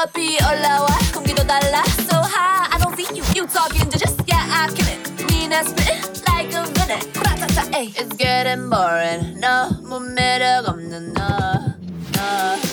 높이 올라와 공기도 달라 so high I don't see you you talking to just yeah I kill it 니나 spit like a villain 프라타타 ay It's getting boring 너무 매력 없는 너 너.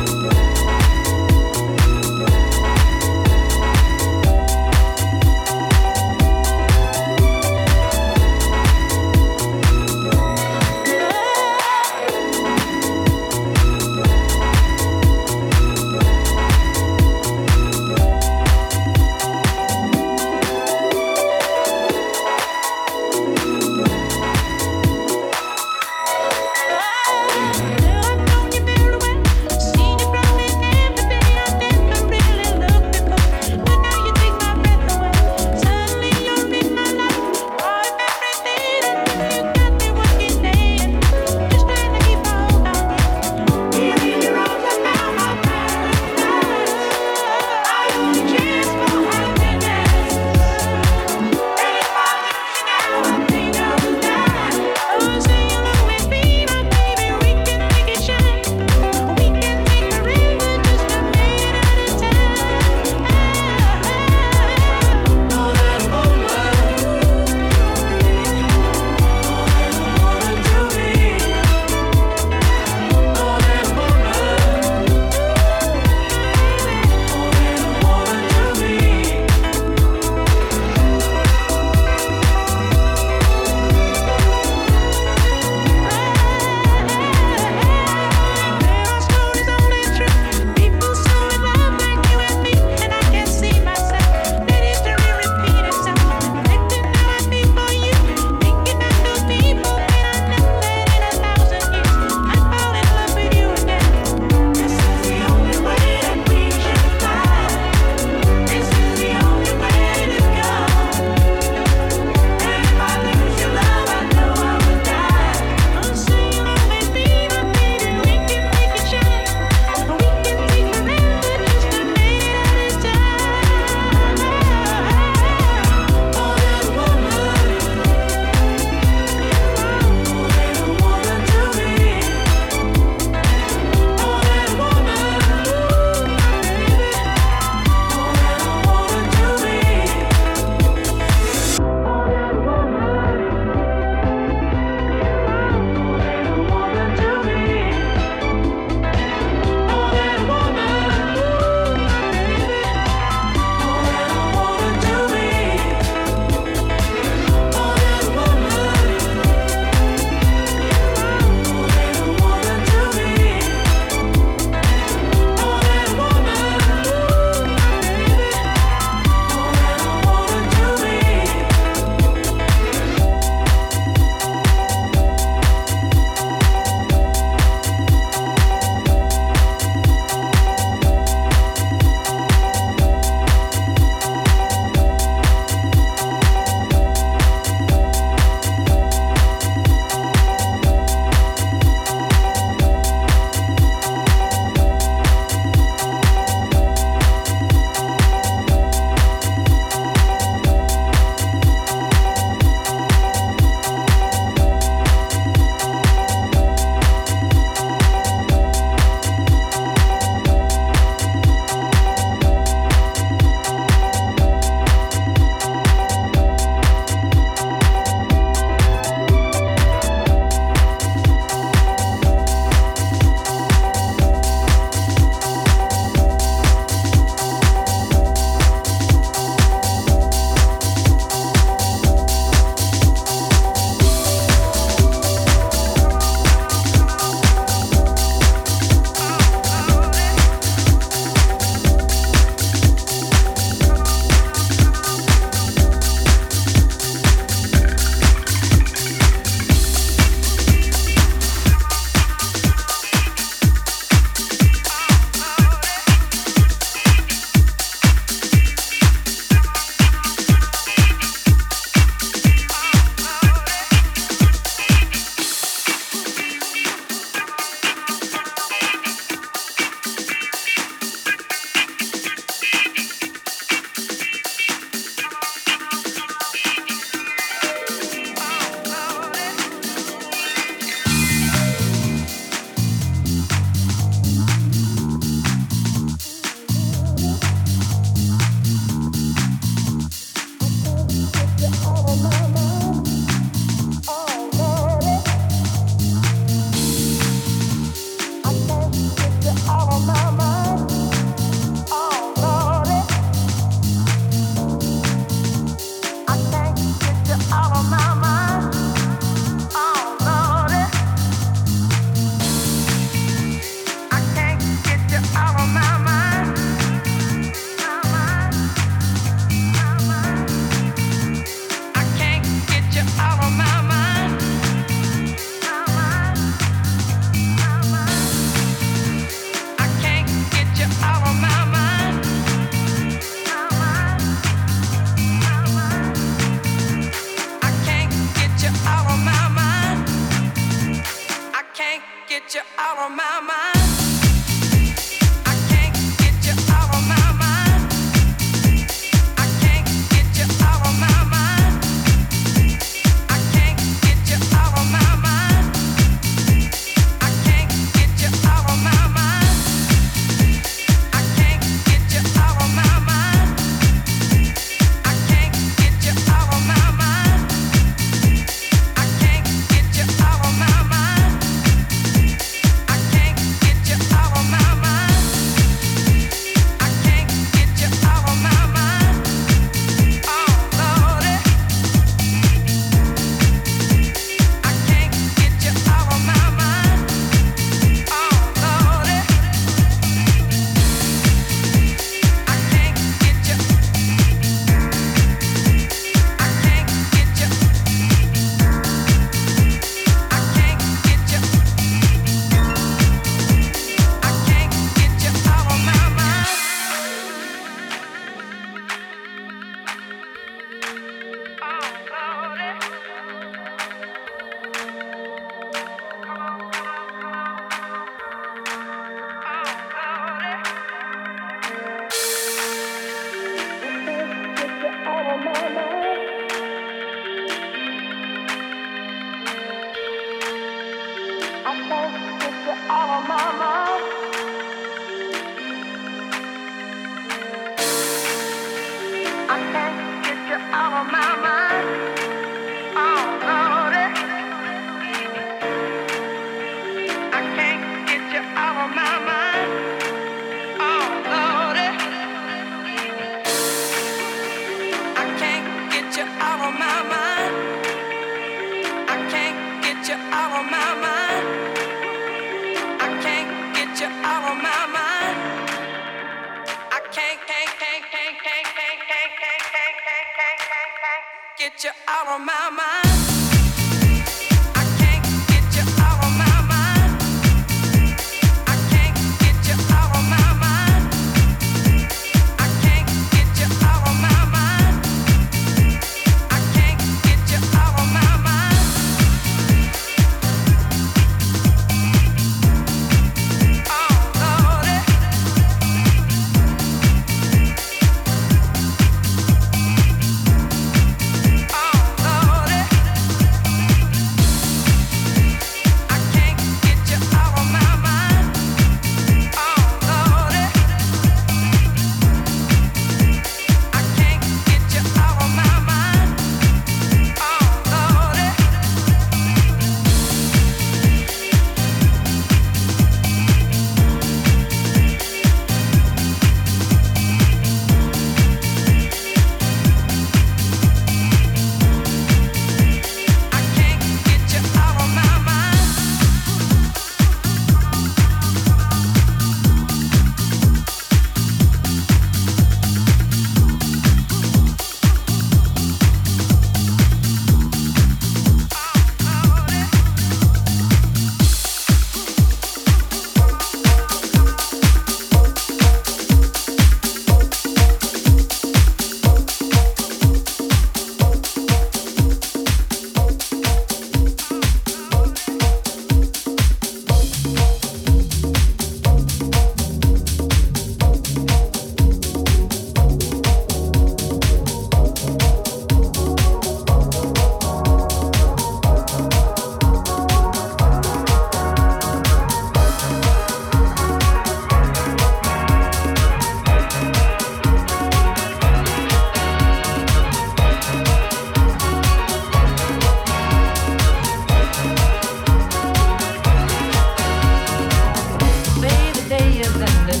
that the